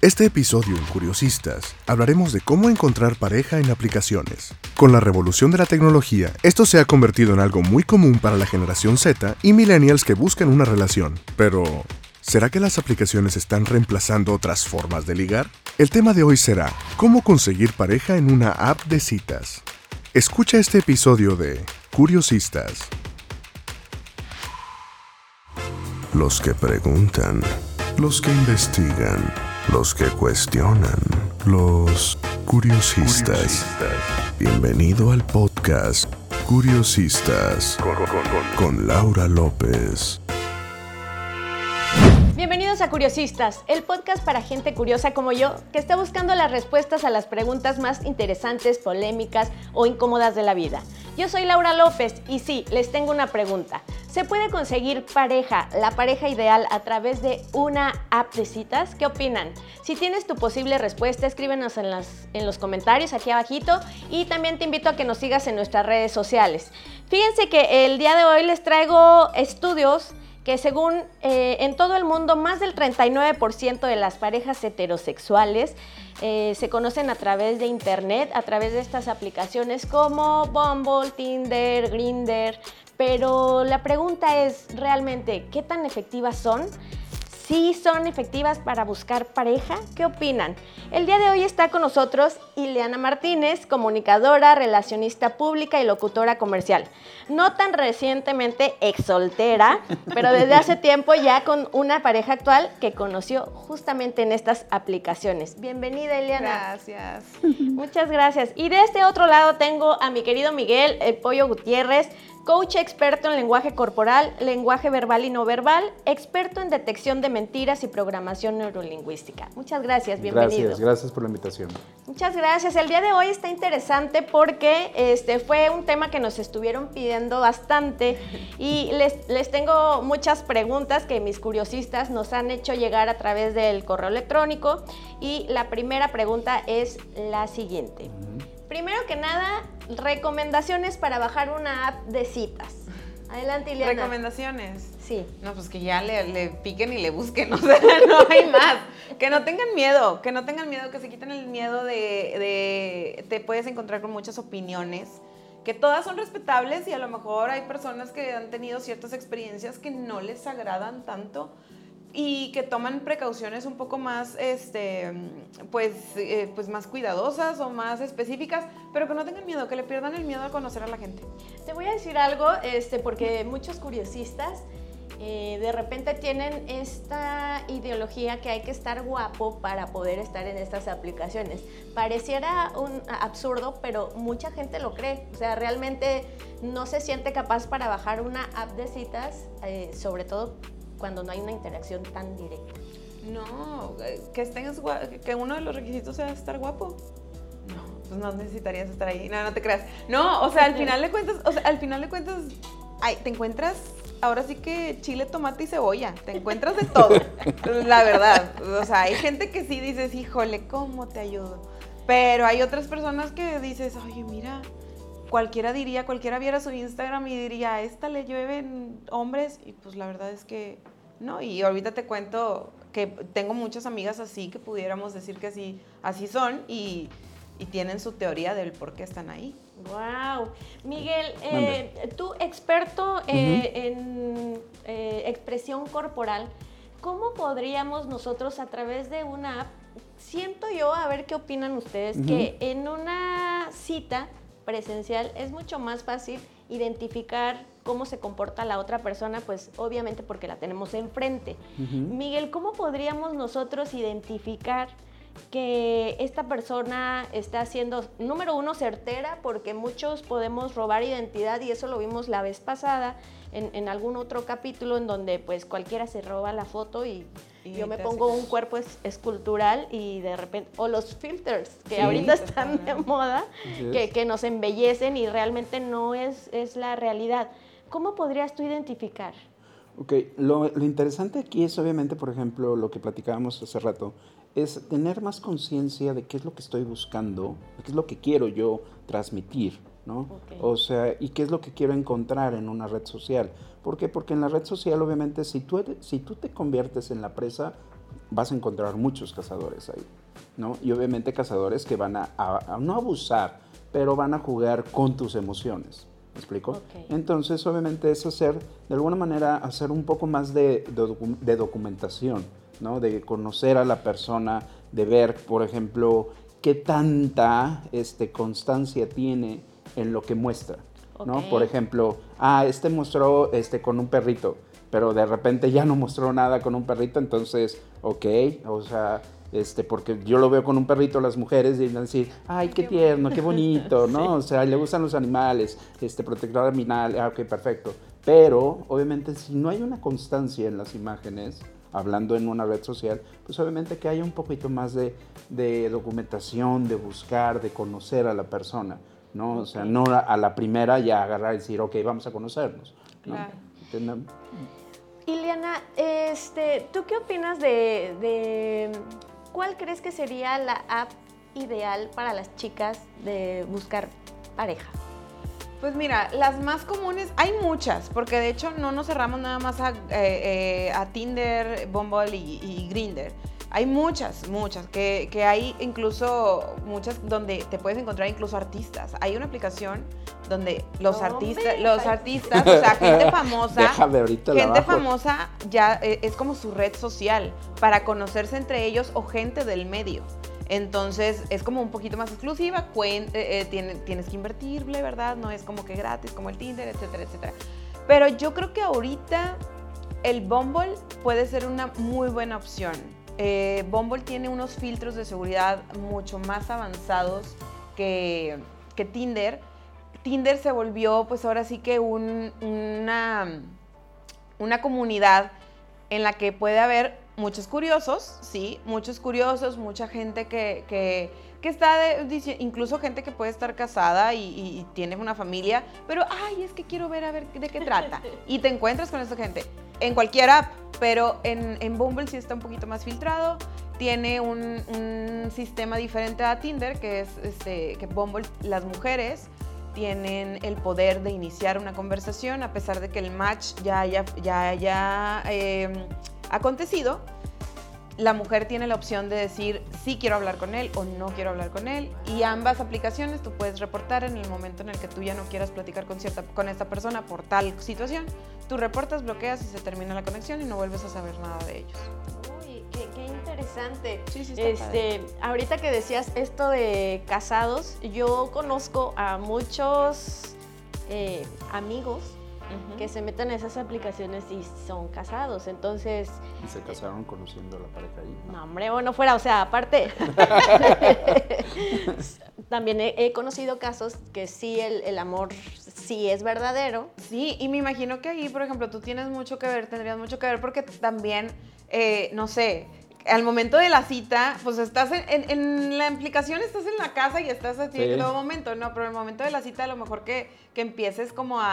Este episodio en Curiosistas hablaremos de cómo encontrar pareja en aplicaciones. Con la revolución de la tecnología, esto se ha convertido en algo muy común para la generación Z y millennials que buscan una relación. Pero, ¿será que las aplicaciones están reemplazando otras formas de ligar? El tema de hoy será cómo conseguir pareja en una app de citas. Escucha este episodio de Curiosistas. Los que preguntan, los que investigan los que cuestionan, los curiosistas. Bienvenido al podcast Curiosistas con, Laura López. Bienvenidos a Curiosistas, el podcast para gente curiosa como yo, que está buscando las respuestas a las preguntas más interesantes, polémicas o incómodas de la vida. Yo soy Laura López y sí, les tengo una pregunta. ¿Se puede conseguir pareja, la pareja ideal, a través de una app de citas? ¿Qué opinan? Si tienes tu posible respuesta, escríbenos en, en los comentarios aquí abajito y también te invito a que nos sigas en nuestras redes sociales. Fíjense que el día de hoy les traigo estudios que según eh, en todo el mundo más del 39% de las parejas heterosexuales eh, se conocen a través de internet, a través de estas aplicaciones como Bumble, Tinder, Grinder, pero la pregunta es realmente, ¿qué tan efectivas son? ¿Sí son efectivas para buscar pareja? ¿Qué opinan? El día de hoy está con nosotros Ileana Martínez, comunicadora, relacionista pública y locutora comercial. No tan recientemente ex soltera, pero desde hace tiempo ya con una pareja actual que conoció justamente en estas aplicaciones. Bienvenida, Ileana. Gracias. Muchas gracias. Y de este otro lado tengo a mi querido Miguel, el Pollo Gutiérrez, coach experto en lenguaje corporal, lenguaje verbal y no verbal, experto en detección de mentiras y programación neurolingüística. Muchas gracias, bienvenido. Gracias, gracias por la invitación. Muchas gracias. El día de hoy está interesante porque este fue un tema que nos estuvieron pidiendo bastante y les, les tengo muchas preguntas que mis curiosistas nos han hecho llegar a través del correo electrónico y la primera pregunta es la siguiente. Primero que nada, recomendaciones para bajar una app de citas. Adelante, Ileana. ¿Recomendaciones? Sí. No, pues que ya le, piquen y le busquen, o sea, no hay más. Que no tengan miedo, que no tengan miedo, que se quiten el miedo de, de, te puedes encontrar con muchas opiniones, que todas son respetables y a lo mejor hay personas que han tenido ciertas experiencias que no les agradan tanto y que toman precauciones un poco más, este, pues, eh, pues más cuidadosas o más específicas, pero que no tengan miedo, que le pierdan el miedo a conocer a la gente. Te voy a decir algo, este, porque muchos curiosistas eh, de repente tienen esta ideología que hay que estar guapo para poder estar en estas aplicaciones. Pareciera un absurdo, pero mucha gente lo cree. O sea, realmente no se siente capaz para bajar una app de citas, eh, sobre todo cuando no hay una interacción tan directa. No, eh, que, estés, que uno de los requisitos sea estar guapo. No, pues no necesitarías estar ahí. No, no te creas. No, o sea, al final de cuentas, o sea, al final de cuentas, ay, te encuentras ahora sí que chile, tomate y cebolla. Te encuentras de todo. la verdad. O sea, hay gente que sí dices, híjole, ¿cómo te ayudo? Pero hay otras personas que dices, oye, mira, cualquiera diría, cualquiera viera su Instagram y diría, a esta le llueven hombres, y pues la verdad es que no, y ahorita te cuento que tengo muchas amigas así que pudiéramos decir que así, así son y, tienen su teoría del por qué están ahí. Wow. Miguel, eh, tú experto eh, en eh, expresión corporal, ¿cómo podríamos nosotros a través de una app, siento yo, a ver qué opinan ustedes, que en una cita presencial es mucho más fácil identificar cómo se comporta la otra persona, pues obviamente porque la tenemos enfrente. Miguel, ¿cómo podríamos nosotros identificar que esta persona está siendo, número uno, certera, porque muchos podemos robar identidad y eso lo vimos la vez pasada en, algún otro capítulo en donde pues cualquiera se roba la foto y, yo me pongo un cuerpo escultural y de repente, o los filters que ahorita están de moda, que, que, nos embellecen y realmente no es, es la realidad. ¿Cómo podrías tú identificar? Ok, lo, lo interesante aquí es obviamente, por ejemplo, lo que platicábamos hace rato, es tener más conciencia de qué es lo que estoy buscando, qué es lo que quiero yo transmitir, ¿no? O sea, y qué es lo que quiero encontrar en una red social. ¿Por qué? Porque en la red social, obviamente, si tú, si tú te conviertes en la presa, vas a encontrar muchos cazadores ahí, ¿no? Y obviamente cazadores que van a, a- a no abusar, pero van a jugar con tus emociones. ¿Me explico? Entonces, obviamente, es hacer, de alguna manera, hacer un poco más de, de docu- de documentación, ¿no? De conocer a la persona, de ver, por ejemplo, qué tanta este, constancia tiene en lo que muestra, ¿no? Por ejemplo, ah, este mostró este, con un perrito, pero de repente ya no mostró nada con un perrito, entonces, ok, o sea, este, porque yo lo veo con un perrito, las mujeres y van a decir, ay, qué tierno, qué bonito, ¿no? O sea, le gustan los animales, este, protector animal, ah, ok, perfecto. Pero, obviamente, si no hay una constancia en las imágenes, hablando en una red social, pues obviamente que haya un poquito más de, de documentación, de buscar, de conocer a la persona, ¿no? O sea, no a, la primera ya agarrar y decir, ok, vamos a conocernos, ¿no? Claro. Este, ¿tú qué opinas de, de cuál crees que sería la app ideal para las chicas de buscar pareja? Pues mira, las más comunes, hay muchas, porque de hecho no nos cerramos nada más a, eh, eh, a Tinder, Bumble y, y Grindr. Hay muchas, muchas, que, que hay incluso muchas donde te puedes encontrar incluso artistas. Hay una aplicación donde los artistas, los artistas, o sea, gente famosa, Déjame ahorita la gente famosa ya eh, es como su red social para conocerse entre ellos o gente del medio. Entonces es como un poquito más exclusiva, eh, eh, tiene- tienes que invertirle, ¿verdad? No es como que gratis como el Tinder, etcétera, etcétera. Pero yo creo que ahorita el Bumble puede ser una muy buena opción. Eh, Bumble tiene unos filtros de seguridad mucho más avanzados que, que Tinder. Tinder se volvió, pues ahora sí que un- una, una comunidad en la que puede haber muchos curiosos, sí, muchos curiosos, mucha gente que, que, que está, de- incluso gente que puede estar casada y, y- y tiene una familia, pero, ay, es que quiero ver a ver de qué trata. Y te encuentras con esa gente en cualquier app, pero en, en Bumble sí está un poquito más filtrado. Tiene un, un sistema diferente a Tinder, que es este, que Bumble, las mujeres tienen el poder de iniciar una conversación a pesar de que el match ya haya, ya haya eh, acontecido. La mujer tiene la opción de decir sí quiero hablar con él o no quiero hablar con él. Y ambas aplicaciones tú puedes reportar en el momento en el que tú ya no quieras platicar con, cierta, con esta persona por tal situación. Tú reportas, bloqueas y se termina la conexión y no vuelves a saber nada de ellos. Uy, qué, qué interesante. Sí, sí, está padre. Este, ahorita que decías esto de casados, yo conozco a muchos eh, amigos que se meten a esas aplicaciones y son casados. Entonces, Y se casaron conociendo a la pareja ahí. ¿no? no, hombre, bueno, fuera, o sea, aparte. También he, he conocido casos que sí, el, el amor sí es verdadero. Sí, y me imagino que ahí, por ejemplo, tú tienes mucho que ver, tendrías mucho que ver porque también, eh, no sé, al momento de la cita, pues estás en, en- en la aplicación, estás en la casa y estás así Sí. en todo momento, ¿no? Pero en el momento de la cita, a lo mejor que, que empieces como a,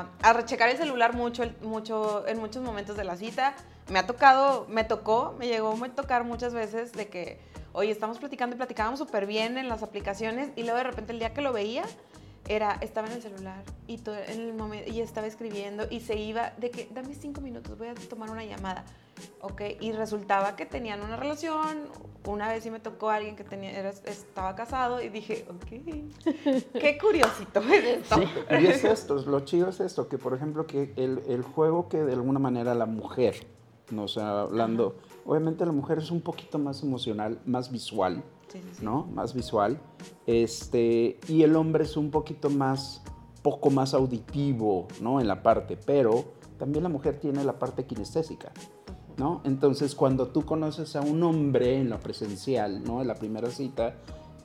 a, a rechecar el celular mucho, el- mucho, en muchos momentos de la cita. Me ha tocado, me tocó, me llegó a tocar muchas veces de que, oye, estamos platicando y platicábamos súper bien en las aplicaciones y luego de repente el día que lo veía, era, estaba en el celular y, todo en el momento, y estaba escribiendo y se iba de que, dame cinco minutos, voy a tomar una llamada. Ok, y resultaba que tenían una relación. Una vez sí me tocó alguien que tenía, era- estaba casado y dije, ok, qué curiosito es esto. Y es esto, lo chido es esto, que por ejemplo que el, el juego que de alguna manera la mujer, no o sea, hablando, obviamente la mujer es un poquito más emocional, más visual, Sí, sí, sí. ¿no? Más visual, este, y el hombre es un poquito más, poco más auditivo, ¿no? En la parte, pero también la mujer tiene la parte kinestésica, ¿no? Entonces, cuando tú conoces a un hombre en lo presencial, ¿no? En la primera cita,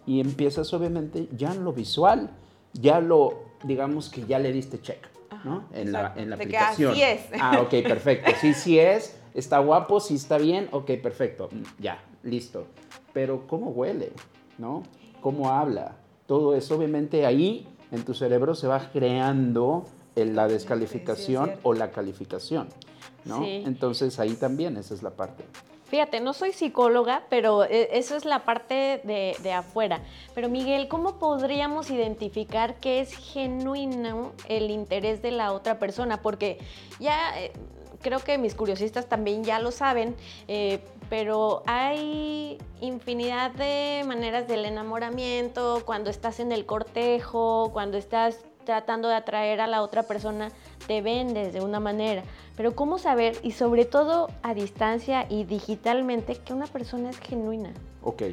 y empiezas obviamente ya en lo visual, ya lo, digamos que ya le diste check, ¿no? En la, en la De que aplicación. así es. Ah, ok, perfecto. Sí, sí es, está guapo, sí está bien, ok, perfecto. Ya, listo. Pero ¿cómo huele? ¿No? ¿Cómo habla? Todo eso obviamente ahí en tu cerebro se va creando la descalificación o la calificación, ¿no? Sí. Entonces ahí también esa es la parte. Fíjate, no soy psicóloga, pero eh, eso es la parte de, de afuera. Pero Miguel, ¿cómo podríamos identificar que es genuino el interés de la otra persona? Porque ya eh, creo que mis curiosistas también ya lo saben, eh, pero hay infinidad de maneras del enamoramiento, cuando estás en el cortejo, cuando estás tratando de atraer a la otra persona, te vendes de una manera. Pero ¿cómo saber, y sobre todo a distancia y digitalmente, que una persona es genuina? Ok.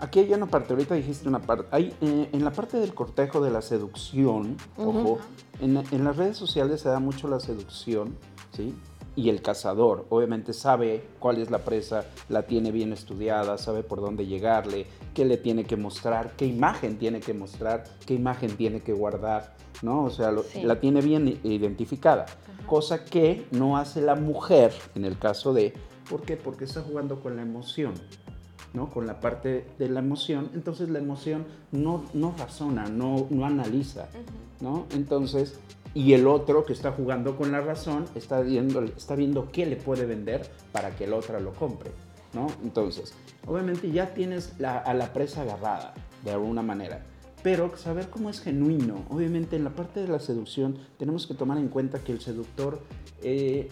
Aquí hay una parte, ahorita dijiste una parte, hay, eh, en la parte del cortejo de la seducción, ojo, en, en, las redes sociales se da mucho la seducción, ¿sí? Y el cazador, obviamente sabe cuál es la presa, la tiene bien estudiada, sabe por dónde llegarle, qué le tiene que mostrar, qué imagen tiene que mostrar, qué imagen tiene que guardar, ¿no? O sea, la tiene bien identificada, cosa que no hace la mujer en el caso de, ¿por qué? Porque está jugando con la emoción. ¿no? con la parte de la emoción, entonces la emoción no, no razona, no, no analiza, ¿no? Entonces, y el otro que está jugando con la razón está viendo, está viendo qué le puede vender para que el otro lo compre, ¿no? Entonces, obviamente ya tienes a la presa agarrada, de alguna manera pero saber cómo es genuino. Obviamente en la parte de la seducción tenemos que tomar en cuenta que el seductor eh,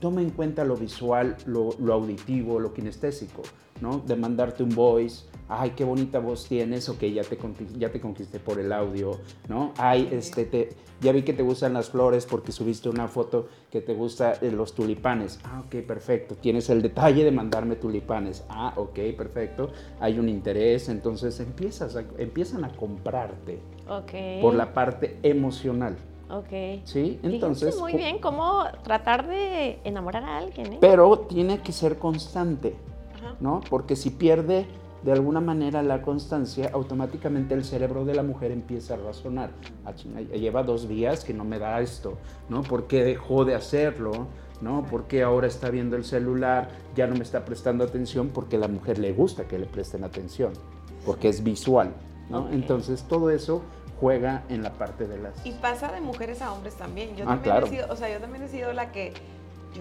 toma en cuenta lo visual, lo, lo, auditivo, lo kinestésico, ¿no? De mandarte un voice, ay, qué bonita voz tienes, ok, ya te, ya te conquisté por el audio, ¿no? Ay, este, te, ya vi que te gustan las flores porque subiste una foto que te gusta eh, los tulipanes. Ah, ok, perfecto. Tienes el detalle de mandarme tulipanes. Ah, ok, perfecto. Hay un interés, entonces empiezas empiezan a comprarte okay. por la parte emocional. Ok. Sí, entonces. muy bien cómo tratar de enamorar a alguien. ¿eh? Pero tiene que ser constante, ¿no? Porque si pierde de alguna manera la constancia, automáticamente el cerebro de la mujer empieza a razonar. Ah, lleva dos días que no me da esto, ¿no? ¿Por qué dejó de hacerlo? ¿no? ¿Por qué ahora está viendo el celular? Ya no me está prestando atención porque a la mujer le gusta que le presten atención, porque es visual, ¿no? Entonces todo eso juega en la parte de las... Y pasa de mujeres a hombres también. Yo ah, también claro. he sido, o sea, yo también he sido la que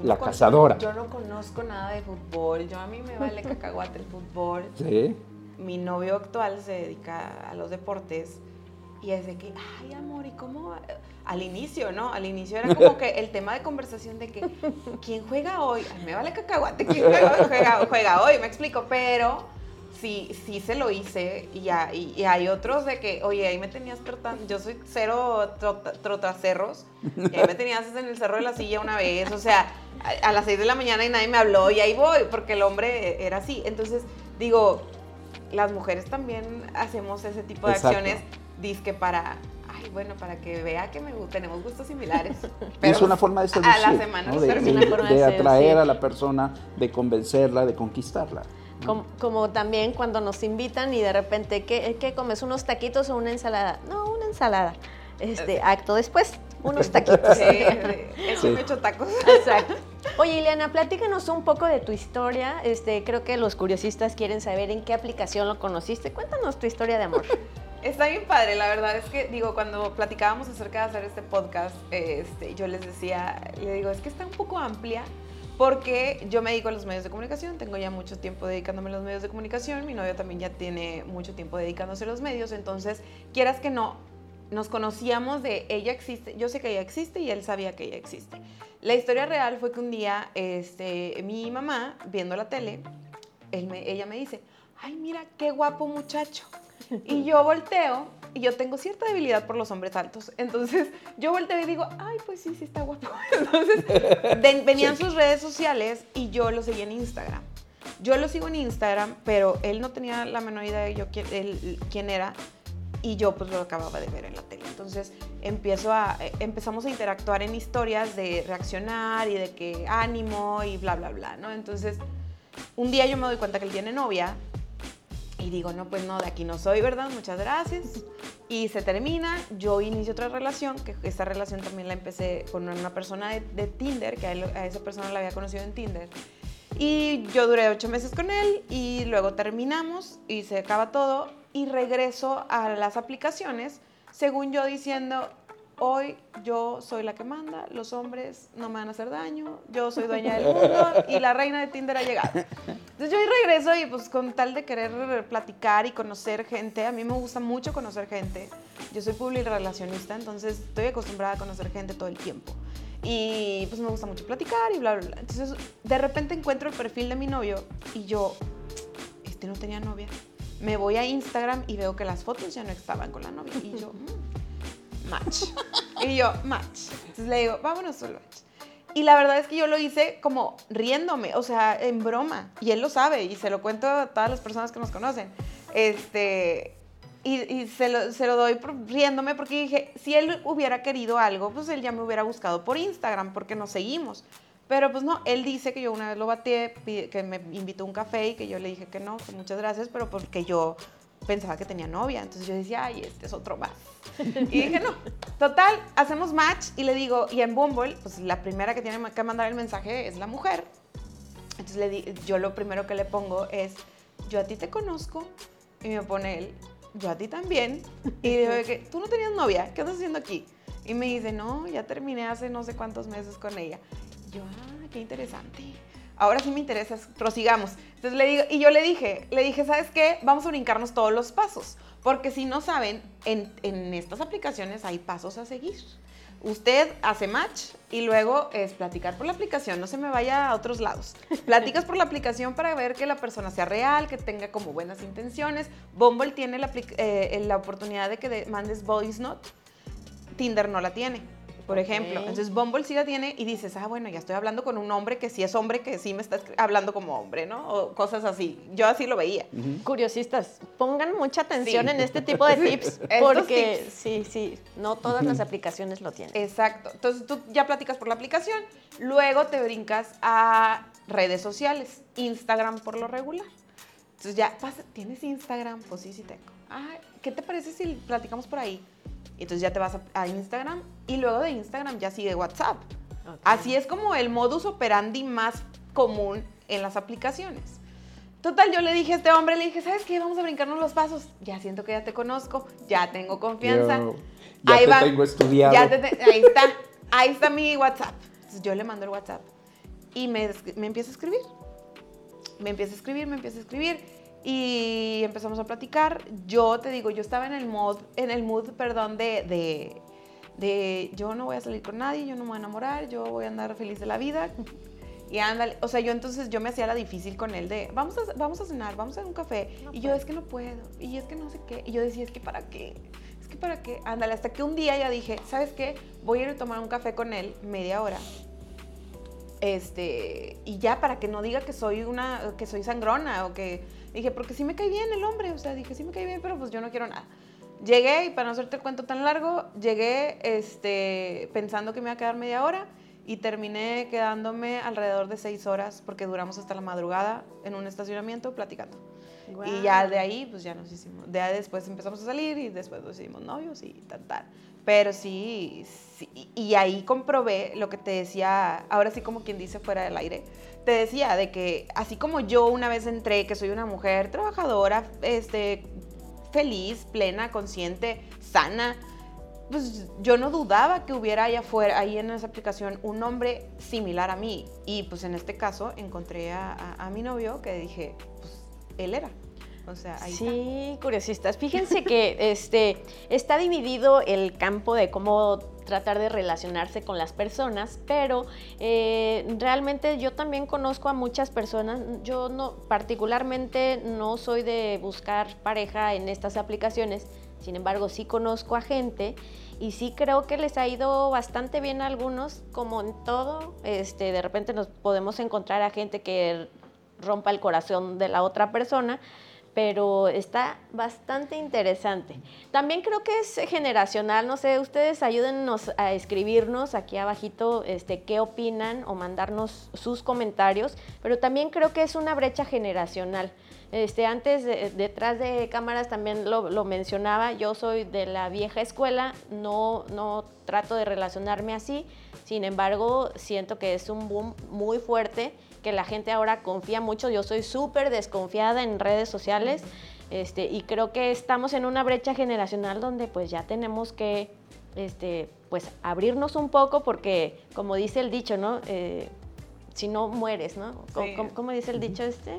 la cazadora. Yo no conozco nada de fútbol, yo a mí me vale cacahuate el fútbol. Sí. Mi novio actual se dedica a los deportes y es de que, ay amor, ¿y cómo? Al inicio, ¿no? Al inicio era como que el tema de conversación de que, ¿quién juega hoy? Ay, me vale cacahuate, ¿quién juega hoy? Juega, juega hoy, me explico, pero sí, sí se lo hice y, y, hay otros de que, oye, ahí me tenías trotando, yo soy cero trotacerros, y ahí me tenías en el cerro de la silla una vez, o sea, a, las seis de la mañana y nadie me habló y ahí voy, porque el hombre era así. Entonces, digo, las mujeres también hacemos ese tipo de acciones, disque para ay, bueno, para que vea que me, tenemos gustos similares. es una forma de seducir. A la semana ¿no? de, de, atraer a la persona, de convencerla, de conquistarla. Como, también cuando nos invitan y de repente, ¿qué, ¿qué, comes? ¿Unos taquitos o una ensalada? No, una ensalada. Este, acto después, unos taquitos. Sí, sí. he hecho tacos. Exacto. Oye, Ileana, platícanos un poco de tu historia. Este, creo que los curiosistas quieren saber en qué aplicación lo conociste. Cuéntanos tu historia de amor. Está bien padre, la verdad es que, digo, cuando platicábamos acerca de hacer este podcast, este, yo les decía, le digo, es que está un poco amplia porque yo me dedico a los medios de comunicación, tengo ya mucho tiempo dedicándome a los medios de comunicación, mi novio también ya tiene mucho tiempo dedicándose a los medios, entonces, quieras que no, nos conocíamos de ella existe, yo sé que ella existe y él sabía que ella existe. La historia real fue que un día este, mi mamá, viendo la tele, ella me dice, ay, mira qué guapo muchacho. Y yo volteo y yo tengo cierta debilidad por los hombres altos. Entonces yo volteo y digo, ay, pues sí, sí está guapo. Entonces venían sus redes sociales y yo lo seguía en Instagram. Yo lo sigo en Instagram, pero él no tenía la menor idea de yo quién, quién era y yo pues lo acababa de ver en la tele. Entonces empiezo a, eh, empezamos a interactuar en historias de reaccionar y de que ánimo y bla, bla, bla, ¿no? Entonces un día yo me doy cuenta que él tiene novia y digo, no, pues no, de aquí no soy, ¿verdad? Muchas gracias. Y se termina, yo inicio otra relación, que esta relación también la empecé con una persona de, Tinder, que a, esa persona la había conocido en Tinder. Y yo duré ocho meses con él y luego terminamos y se acaba todo y regreso a las aplicaciones, según yo diciendo, hoy yo soy la que manda, los hombres no me van a hacer daño, yo soy dueña del mundo y la reina de Tinder ha llegado. Entonces yo regreso y pues con tal de querer platicar y conocer gente, a mí me gusta mucho conocer gente. Yo soy public relacionista, entonces estoy acostumbrada a conocer gente todo el tiempo. Y pues me gusta mucho platicar y bla, bla, bla. Entonces, de repente encuentro el perfil de mi novio y yo, este no tenía novia. Me voy a Instagram y veo que las fotos ya no estaban con la novia. Y yo, mm, match. Y yo, match. Entonces le digo, vámonos solo match. Y la verdad es que yo lo hice como riéndome, o sea, en broma. Y él lo sabe y se lo cuento a todas las personas que nos conocen. Este, y, y se, lo, se, lo, doy riéndome porque dije, si él hubiera querido algo, pues él ya me hubiera buscado por Instagram porque nos seguimos. Pero pues no, él dice que yo una vez lo bateé, que me invitó a un café y que yo le dije que no, que muchas gracias, pero porque yo pensaba que tenía novia. Entonces yo decía, ay, este es otro más. Y dije, no. Total, hacemos match y le digo, y en Bumble, pues la primera que tiene que mandar el mensaje es la mujer. Entonces le di, yo lo primero que le pongo es, yo a ti te conozco. Y me pone él, yo a ti también. Y digo, que tú no tenías novia, ¿qué estás haciendo aquí? Y me dice, no, ya terminé hace no sé cuántos meses con ella. Y yo, ah, qué interesante. Ahora sí me interesa, prosigamos. Entonces le digo, y yo le dije, le dije, ¿sabes qué? Vamos a brincarnos todos los pasos. Porque si no saben, en, estas aplicaciones hay pasos a seguir. Usted hace match y luego es platicar por la aplicación, no se me vaya a otros lados. Platicas por la aplicación para ver que la persona sea real, que tenga como buenas intenciones. Bumble tiene la, eh, oportunidad de que de, mandes voice note. Tinder no la tiene por ejemplo. Okay. Entonces Bumble sí la tiene y dices, ah, bueno, ya estoy hablando con un hombre que sí es hombre, que sí me está hablando como hombre, ¿no? O cosas así. Yo así lo veía. Uh -huh. Curiosistas, pongan mucha atención sí. en este tipo de tips, porque tips. sí, sí, no todas las aplicaciones lo tienen. Exacto. Entonces tú ya platicas por la aplicación, luego te brincas a redes sociales, Instagram por lo regular. Entonces ya, pasa, ¿tienes Instagram? Pues sí, sí tengo. Ah, ¿qué te parece si platicamos por ahí? Entonces ya te vas a, a, Instagram y luego de Instagram ya sigue WhatsApp. Okay. Así es como el modus operandi más común en las aplicaciones. Total, yo le dije a este hombre, le dije, ¿sabes qué? Vamos a brincarnos los pasos. Ya siento que ya te conozco, ya tengo confianza. Yo, ya ahí te va, tengo estudiado. Ya te, ahí está, ahí está mi WhatsApp. Entonces yo le mando el WhatsApp y me, me empieza a escribir. Me empieza a escribir, me empieza a escribir y empezamos a platicar. Yo te digo, yo estaba en el mood, en el mood, perdón, de, de, de, yo no voy a salir con nadie, yo no me voy a enamorar, yo voy a andar feliz de la vida. Y ándale, o sea, yo entonces yo me hacía la difícil con él de, vamos a, vamos a cenar, vamos a un café. No y yo, es que no puedo, y es que no sé qué. Y yo decía, es que para qué, es que para qué. Ándale, hasta que un día ya dije, ¿sabes qué? Voy a ir a tomar un café con él media hora. Este, y ya para que no diga que soy una, que soy sangrona o que Dije, porque sí me cae bien el hombre, o sea, dije, sí me cae bien, pero pues yo no quiero nada. Llegué, y para no hacerte el cuento tan largo, llegué este, pensando que me iba a quedar media hora y terminé quedándome alrededor de seis horas porque duramos hasta la madrugada en un estacionamiento platicando. Wow. Y ya de ahí, pues ya nos hicimos, de ahí después empezamos a salir y después nos hicimos novios y tal, tal. Pero sí, y ahí comprobé lo que te decía, ahora sí como quien dice fuera del aire, te decía de que así como yo una vez entré, que soy una mujer trabajadora, este, feliz, plena, consciente, sana, pues yo no dudaba que hubiera allá afuera, ahí en esa aplicación, un hombre similar a mí. Y pues en este caso encontré a mi novio que dije, pues él era. Sí, curiosistas. Fíjense que este, está dividido el campo de cómo tratar de relacionarse con las personas, pero eh, realmente yo también conozco a muchas personas, yo no, particularmente no soy de buscar pareja en estas aplicaciones, sin embargo sí conozco a gente y sí creo que les ha ido bastante bien a algunos, como en todo, este, de repente nos podemos encontrar a gente que rompa el corazón de la otra persona, pero está bastante interesante. También creo que es generacional, no sé, ustedes ayúdennos a escribirnos aquí abajito este, qué opinan o mandarnos sus comentarios, pero también creo que es una brecha generacional. Este, antes, de, detrás de cámaras también lo, lo, mencionaba, yo soy de la vieja escuela, no, no trato de relacionarme así, sin embargo, siento que es un boom muy fuerte que la gente ahora confía mucho. Yo soy súper desconfiada en redes sociales este, y creo que estamos en una brecha generacional donde pues ya tenemos que este, pues abrirnos un poco porque como dice el dicho, ¿no? Eh, si no mueres, ¿no? Sí. ¿Cómo, ¿Cómo, dice el dicho este?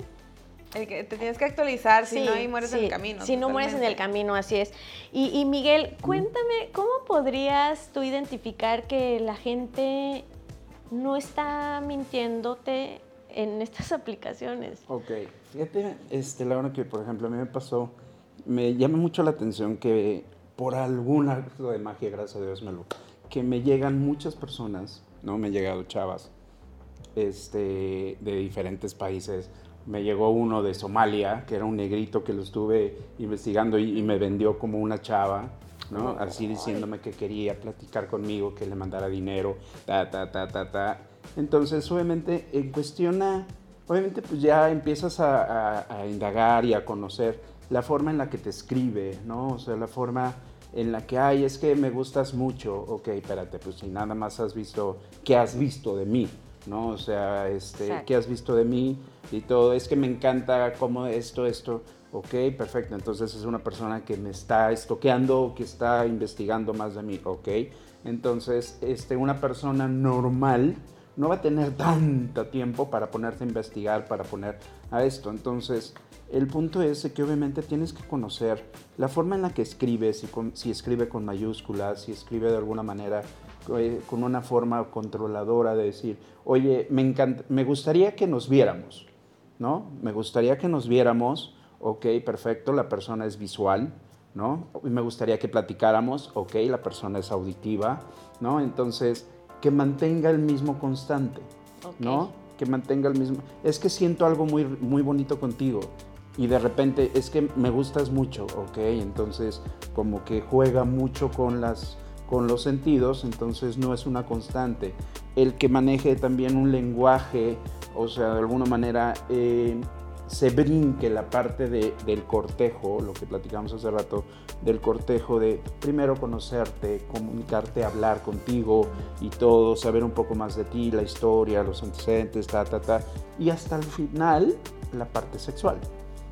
El que te tienes que actualizar, si Sí, no, ahí mueres en el camino. Si no mueres en el camino, así es. Y, y Miguel, cuéntame, ¿cómo podrías tú identificar que la gente no está mintiéndote en estas aplicaciones? Ok, fíjate, este, Laura, que por ejemplo a mí me pasó, me llama mucho la atención que por algún acto de magia, gracias a Dios me lo, que me llegan muchas personas, ¿no? Me han llegado chavas, este, de diferentes países. Me llegó uno de Somalia, que era un negrito que lo estuve investigando y, y me vendió como una chava, ¿no? Así diciéndome que quería platicar conmigo, que le mandara dinero, ta, ta, ta, ta, ta. Entonces, obviamente, en cuestión a, obviamente, pues ya empiezas a, a- a indagar y a conocer la forma en la que te escribe, ¿no? O sea, la forma en la que, ay, es que me gustas mucho, ok, espérate, pues si nada más has visto, ¿qué has visto de mí? ¿No? O sea, este, Exacto. ¿qué has visto de mí? Y todo, es que me encanta cómo esto, esto, ok, perfecto, entonces es una persona que me está estoqueando, que está investigando más de mí, ok. Entonces, este, una persona normal no va a tener tanto tiempo para ponerte a investigar, para poner a esto. Entonces, el punto es que obviamente tienes que conocer la forma en la que escribe, si, escribe con mayúsculas, si escribe de alguna manera eh, con una forma controladora de decir, oye, me, me gustaría que nos viéramos, ¿no? Me gustaría que nos viéramos, ok, perfecto, la persona es visual, ¿no? Me gustaría que platicáramos, ok, la persona es auditiva, ¿no? Entonces, que mantenga el mismo constante. ¿no? Que mantenga el mismo. Es que siento algo muy, muy bonito contigo. Y de repente es que me gustas mucho, ¿ok? Entonces, como que juega mucho con, las, con los sentidos, entonces no es una constante. El que maneje también un lenguaje, o sea, de alguna manera eh, se brinque la parte de- del cortejo, lo que platicamos hace rato, del cortejo de primero conocerte, comunicarte, hablar contigo y todo, saber un poco más de ti, la historia, los antecedentes, ta, ta, ta, y hasta el final la parte sexual.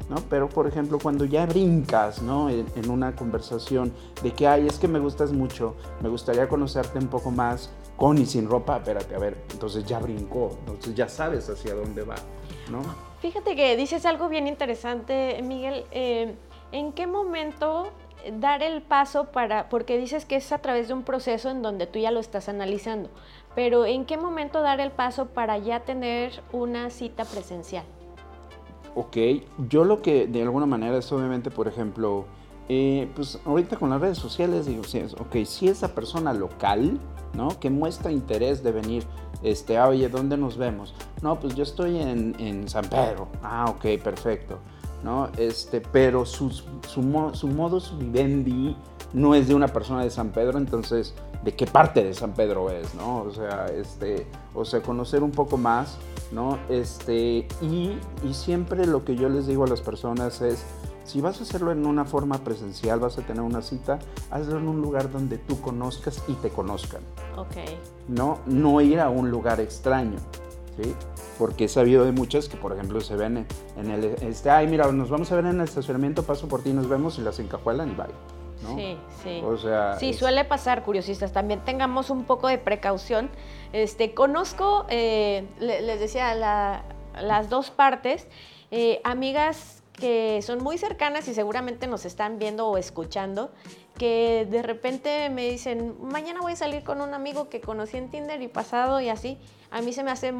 ¿No? Pero, por ejemplo, cuando ya brincas ¿no? en, una conversación de que, ay, es que me gustas mucho, me gustaría conocerte un poco más con y sin ropa, espérate, a ver, entonces ya brincó, entonces ya sabes hacia dónde va, ¿no? Fíjate que dices algo bien interesante, Miguel. eh, ¿En qué momento dar el paso para, porque dices que es a través de un proceso en donde tú ya lo estás analizando, pero ¿en qué momento dar el paso para ya tener una cita presencial? Ok, yo lo que de alguna manera es obviamente, por ejemplo, eh, pues ahorita con las redes sociales digo, sí, ok, si esa persona local, ¿no? Que muestra interés de venir, este, ah, oye, ¿dónde nos vemos? No, pues yo estoy en, en San Pedro. Ah, ok, perfecto, ¿no? Este, pero su, su, su modus vivendi no es de una persona de San Pedro, entonces, ¿de qué parte de San Pedro es, no? O sea, este, o sea, conocer un poco más, ¿no? Este, y, y siempre lo que yo les digo a las personas es, si vas a hacerlo en una forma presencial, vas a tener una cita, hazlo en un lugar donde tú conozcas y te conozcan, Ok. ¿no? No ir a un lugar extraño, ¿sí? Porque he sabido de muchas que, por ejemplo, se ven en, el, este, ay, mira, nos vamos a ver en el estacionamiento, paso por ti, nos vemos y las encajuelan y bye, ¿no? Sí, sí. O sea, Sí, es- suele pasar, curiosistas. También tengamos un poco de precaución. Este, conozco, eh, le- les decía, la- las dos partes, eh, amigas que son muy cercanas y seguramente nos están viendo o escuchando, que de repente me dicen, mañana voy a salir con un amigo que conocí en Tinder y pasado y así. A mí se me hace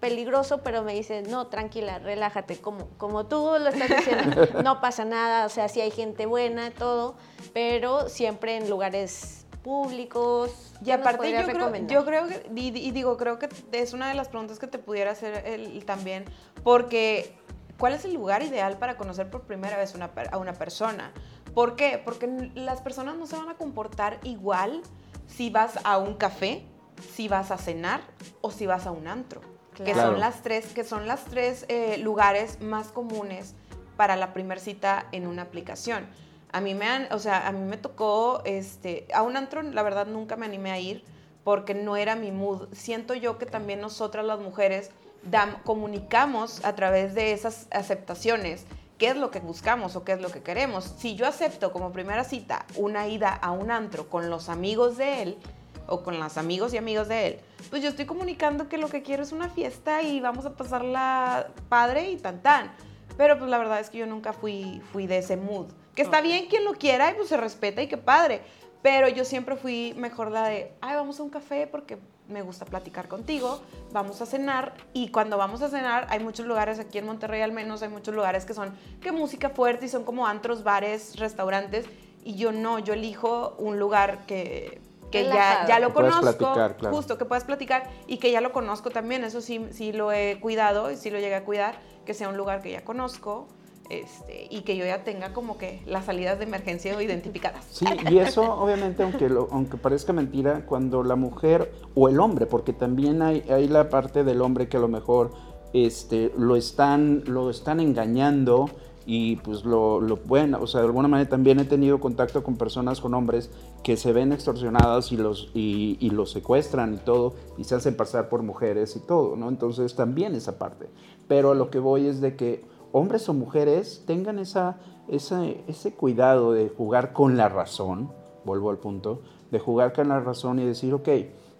peligroso, pero me dicen, no, tranquila, relájate, como, como tú lo estás diciendo, no pasa nada, o sea, sí hay gente buena, todo, pero siempre en lugares públicos. Y ¿qué nos aparte yo creo, yo creo que, y, y digo, creo que es una de las preguntas que te pudiera hacer él también, porque ¿cuál es el lugar ideal para conocer por primera vez una a una persona? ¿Por qué? Porque las personas no se van a comportar igual si vas a un café, si vas a cenar o si vas a un antro, que son las tres, que son las tres eh, lugares más comunes para la primera cita en una aplicación. A mí me han, o sea, a mí me tocó, este, a un antro, la verdad nunca me animé a ir porque no era mi mood. Siento yo que también nosotras las mujeres comunicamos a través de esas aceptaciones qué es lo que buscamos o qué es lo que queremos. Si yo acepto como primera cita una ida a un antro con los amigos de él o con los amigos y amigos de él, pues yo estoy comunicando que lo que quiero es una fiesta y vamos a pasarla padre y tan tan. Pero pues la verdad es que yo nunca fui, fui de ese mood. Que está bien quien lo quiera y pues se respeta y qué padre. Pero yo siempre fui mejor la de, ay, vamos a un café porque me gusta platicar contigo, vamos a cenar y cuando vamos a cenar hay muchos lugares aquí en Monterrey al menos, hay muchos lugares que son que música fuerte y son como antros, bares, restaurantes y yo no, yo elijo un lugar que, que ya, ya lo Que conozco, platicar, claro. justo que puedas platicar y que ya lo conozco también, eso sí, sí lo he cuidado y sí lo llegué a cuidar, que sea un lugar que ya conozco. Este, y que yo ya tenga como que las salidas de emergencia identificadas. Sí, y eso obviamente, aunque, lo- aunque parezca mentira, cuando la mujer o el hombre, porque también hay, hay la parte del hombre que a lo mejor este, lo, están, lo están engañando y pues lo, lo pueden, o sea, de alguna manera también he tenido contacto con personas, con hombres que se ven extorsionadas y los, y, y los secuestran y todo, y se hacen pasar por mujeres y todo, ¿no? Entonces también esa parte. Pero a lo que voy es de que hombres o mujeres tengan esa, esa- ese cuidado de jugar con la razón, vuelvo al punto, de jugar con la razón y decir, ok,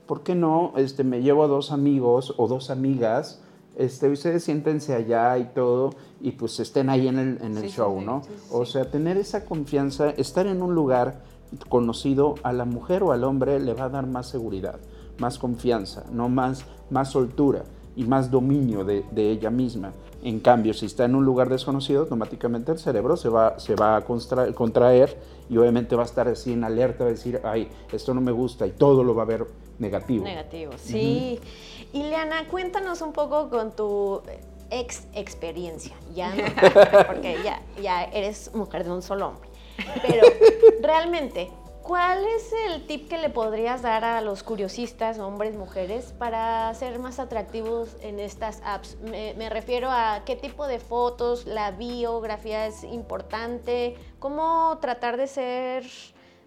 ¿por qué no este, me llevo a dos amigos o dos amigas? Este, ustedes siéntense allá y todo, y pues estén ahí en el, en el Sí, show, sí, ¿no? sí, O sea, tener esa confianza, estar en un lugar conocido a la mujer o al hombre le va a dar más seguridad, más confianza, no más, más soltura y más dominio de, de ella misma. En cambio, si está en un lugar desconocido, automáticamente el cerebro se va, se va a constra- contraer y obviamente va a estar así en alerta, va a decir, ay, esto no me gusta y todo lo va a ver negativo. Negativo, sí. Y Leana, cuéntanos un poco con tu ex experiencia, ya no, porque ya, ya eres mujer de un solo hombre. Pero realmente, ¿cuál es el tip que le podrías dar a los curiosistas, hombres, mujeres, para ser más atractivos en estas apps? Me, refiero a qué tipo de fotos, la biografía es importante, cómo tratar de ser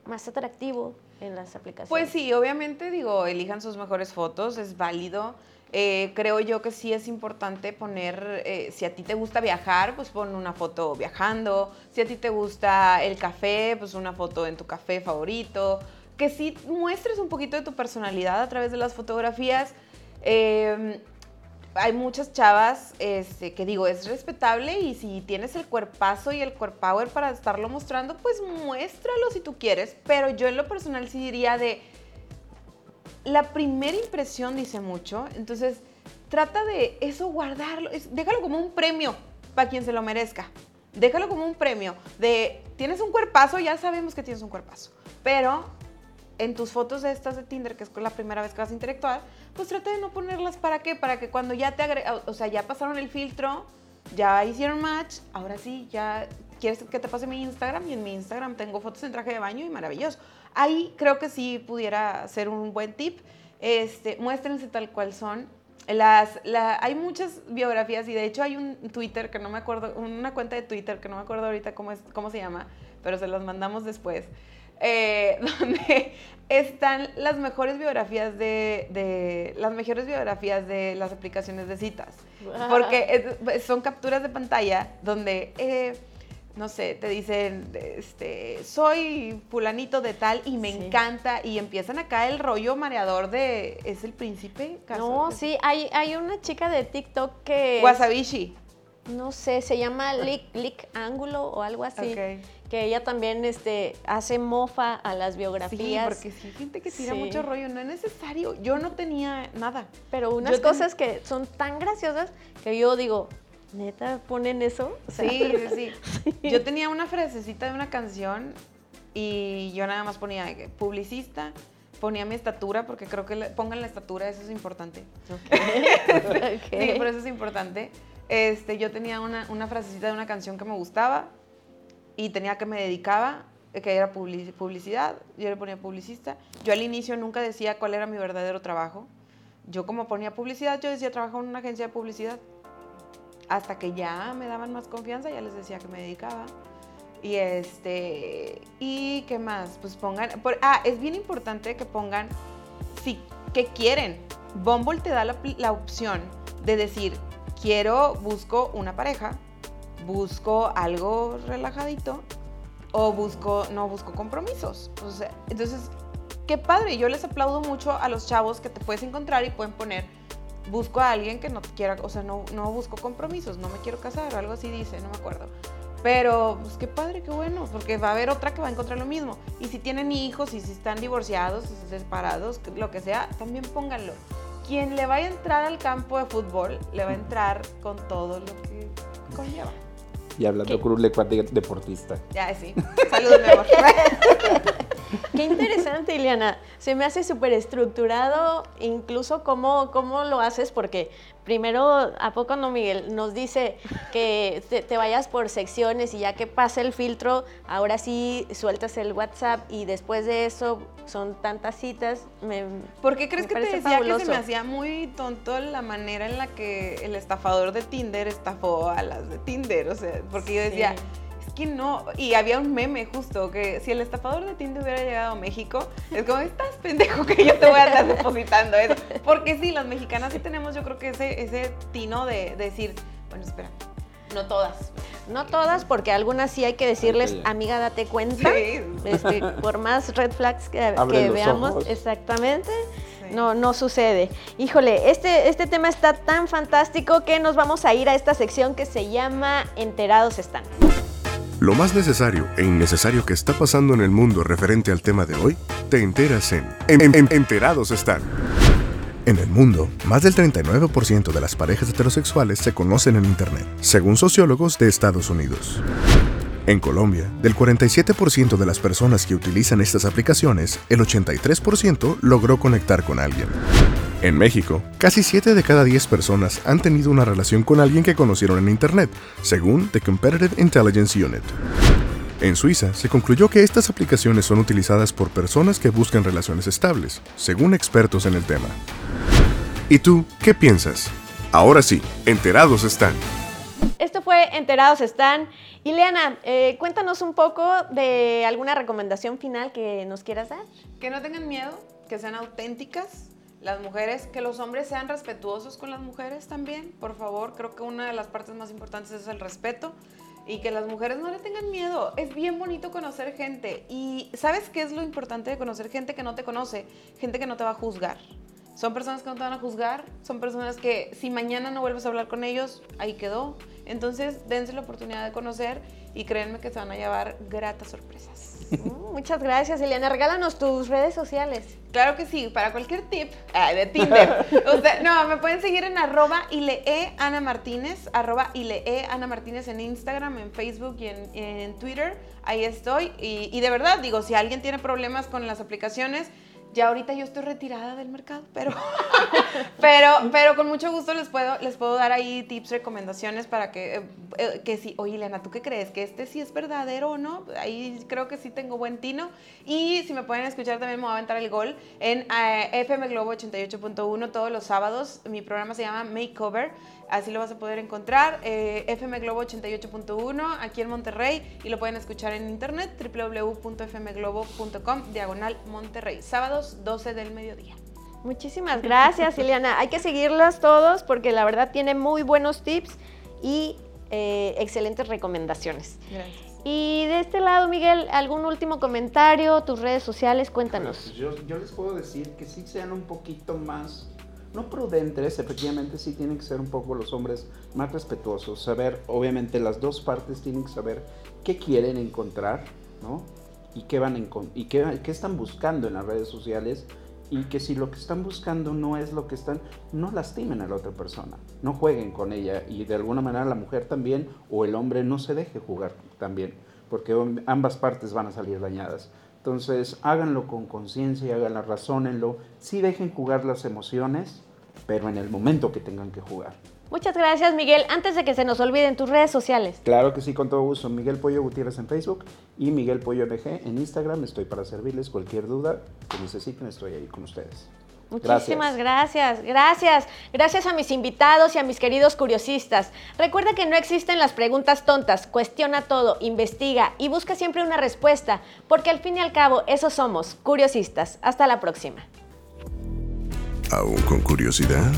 más atractivo en las aplicaciones. Pues sí, obviamente digo, elijan sus mejores fotos, es válido. Eh, creo yo que sí es importante poner, eh, si a ti te gusta viajar, pues pon una foto viajando. Si a ti te gusta el café, pues una foto en tu café favorito. Que sí muestres un poquito de tu personalidad a través de las fotografías. Eh, hay muchas chavas este, que digo, es respetable y si tienes el cuerpazo y el core power para estarlo mostrando, pues muéstralo si tú quieres. Pero yo en lo personal sí diría de, la primera impresión dice mucho, entonces trata de eso guardarlo, es- déjalo como un premio para quien se lo merezca. Déjalo como un premio de, tienes un cuerpazo, ya sabemos que tienes un cuerpazo, pero en tus fotos de estas de Tinder, que es la primera vez que vas a interactuar, pues trata de no ponerlas para qué, para que cuando ya te agre o sea, ya pasaron el filtro, ya hicieron match, ahora sí, ya quieres que te pase mi Instagram y en mi Instagram tengo fotos en traje de baño y maravilloso. Ahí creo que sí pudiera ser un buen tip. Este, muéstrense tal cual son. Las, la- hay muchas biografías y de hecho hay un Twitter que no me acuerdo, una cuenta de Twitter que no me acuerdo ahorita cómo, es, cómo se llama, pero se las mandamos después, eh, donde están las mejores biografías de, de- las mejores biografías de las aplicaciones de citas. Porque es- son capturas de pantalla donde, eh, no sé, te dicen, este, soy fulanito de tal y me Sí. encanta y empiezan acá el rollo mareador de, ¿es el príncipe? No, sí, hay, hay una chica de TikTok que... es- Wasabishi. no sé, se llama Lick, Lick Ángulo o algo así. Ok. Que ella también este, hace mofa a las Sí, biografías. porque sí hay gente que tira Sí. mucho rollo, no es necesario. Yo no tenía nada. Pero unas Yo ten- cosas que son tan graciosas que yo digo, ¿neta ponen eso? O sea, Sí, sí, sí. Yo tenía una frasecita de una canción y yo nada más ponía publicista, ponía mi estatura, porque creo que le- pongan la estatura, eso es importante. ok. Sí, por eso es importante. Este, yo tenía una, una frasecita de una canción que me gustaba y tenía que me dedicaba, que era publici- publicidad, yo le ponía publicista. Yo al inicio nunca decía cuál era mi verdadero trabajo. Yo como ponía publicidad, yo decía trabajo en una agencia de publicidad. Hasta que ya me daban más confianza, ya les decía que me dedicaba. Y este, ¿y qué más? Pues pongan, por- ah, es bien importante que pongan si que quieren. Bumble te da la, opción de decir, quiero, busco una pareja, busco algo relajadito o busco, no busco compromisos. Entonces, qué padre, yo les aplaudo mucho a los chavos que te puedes encontrar y pueden poner, busco a alguien que no quiera, o sea, no, no busco compromisos, no me quiero casar, o algo así dice, no me acuerdo. Pero, pues qué padre, qué bueno, porque va a haber otra que va a encontrar lo mismo. Y si tienen hijos, y si están divorciados, si separados, lo que sea, también pónganlo. Quien le vaya a entrar al campo de fútbol, le va a entrar con todo lo que conlleva. Y hablando con un deportista. Ya, sí. Saludos, mi amor. Qué interesante, Ileana. Se me hace súper estructurado, incluso cómo, cómo lo haces, porque primero, ¿a poco no, Miguel? Nos dice que te, vayas por secciones y ya que pasa el filtro, ahora sí sueltas el WhatsApp y después de eso son tantas citas. Me, ¿Por qué crees que te decía que se me hacía muy tonto la manera en la que el estafador de Tinder estafó a las de Tinder? O sea, porque yo decía que no. Y había un meme justo que si el estafador de Tinder hubiera llegado a México, es como, estás pendejo que yo te voy a estar depositando eso. Porque sí, las mexicanas sí tenemos, yo creo que ese, ese tino de, decir, bueno, espera, no todas. No todas, porque algunas sí hay que decirles, amiga, date cuenta. Sí. Este, por más red flags que, veamos, exactamente. No, no sucede. Híjole, este, este tema está tan fantástico que nos vamos a ir a esta sección que se llama Enterados están. Lo más necesario e innecesario que está pasando en el mundo referente al tema de hoy, te enteras en, Enterados están. En el mundo, más del 39% de las parejas heterosexuales se conocen en Internet, según sociólogos de Estados Unidos. En Colombia, del 47% de las personas que utilizan estas aplicaciones, el 83% logró conectar con alguien. En México, casi 7 de cada 10 personas han tenido una relación con alguien que conocieron en Internet, según The Competitive Intelligence Unit. En Suiza, se concluyó que estas aplicaciones son utilizadas por personas que buscan relaciones estables, según expertos en el tema. ¿Y tú, qué piensas? Ahora sí, enterados están. Esto fue Enterados están. Y Leana, eh, cuéntanos un poco de alguna recomendación final que nos quieras dar. Que no tengan miedo, que sean auténticas, las mujeres, que los hombres sean respetuosos con las mujeres también, por favor. Creo que una de las partes más importantes es el respeto y que las mujeres no le tengan miedo. Es bien bonito conocer gente y ¿sabes qué es lo importante de conocer gente que no te conoce? Gente que no te va a juzgar. Son personas que no te van a juzgar, son personas que si mañana no vuelves a hablar con ellos, ahí quedó. Entonces, dense la oportunidad de conocer y créanme que se van a llevar gratas sorpresas. Mm, muchas gracias, Eliana. Regálanos tus redes sociales. Claro que sí, para cualquier tip de Tinder. no, me pueden seguir en arroba ilee Ana Martínez, arroba ilee Ana Martínez en Instagram, en Facebook y en, Twitter. Ahí estoy. y de verdad, digo, si alguien tiene problemas con las aplicaciones, ya ahorita yo estoy retirada del mercado, pero, pero, pero con mucho gusto les puedo, les puedo dar ahí tips, recomendaciones para que, eh, eh, que sí, oye, Elena, ¿tú qué crees? ¿Que este sí es verdadero o no? Ahí creo que sí tengo buen tino. Y si me pueden escuchar, también me voy a aventar el gol en eh, FM Globo 88.1 todos los sábados. Mi programa se llama Makeover Así lo vas a poder encontrar. Eh, FM Globo 88.1 aquí en Monterrey y lo pueden escuchar en internet www.fmglobo.com diagonal Monterrey. Sábados 12 del mediodía. Muchísimas gracias, Ileana. Hay que seguirlas todos porque la verdad tiene muy buenos tips y eh, excelentes recomendaciones. Gracias. Y de este lado, Miguel, ¿algún último comentario? Tus redes sociales, cuéntanos. Pues yo, yo les puedo decir que sí sean un poquito más no prudentes, efectivamente sí tienen que ser un poco los hombres más respetuosos, saber, obviamente las dos partes tienen que saber qué quieren encontrar, ¿no? Y qué van y qué, qué están buscando en las redes sociales y que si lo que están buscando no es lo que están, no lastimen a la otra persona, no jueguen con ella y de alguna manera la mujer también o el hombre no se deje jugar también, porque ambas partes van a salir dañadas. Entonces, háganlo con conciencia, háganlo, razónenlo. Sí dejen jugar las emociones, pero en el momento que tengan que jugar. Muchas gracias, Miguel. Antes de que se nos olviden tus redes sociales. Claro que sí, con todo gusto. Miguel Pollo Gutiérrez en Facebook y Miguel Pollo MG en Instagram. Estoy para servirles cualquier duda que necesiten. Estoy ahí con ustedes. Muchísimas gracias. gracias. Gracias a mis invitados y a mis queridos curiosistas. Recuerda que no existen las preguntas tontas. Cuestiona todo, investiga y busca siempre una respuesta, porque al fin y al cabo, eso somos, curiosistas. Hasta la próxima. ¿Aún con curiosidad?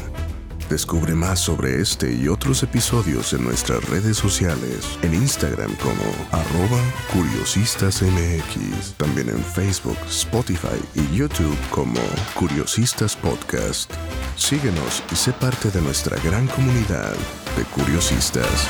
Descubre más sobre este y otros episodios en nuestras redes sociales, en Instagram como arroba curiosistasmx, también en Facebook, Spotify y YouTube como Curiosistas Podcast. Síguenos y sé parte de nuestra gran comunidad de curiosistas.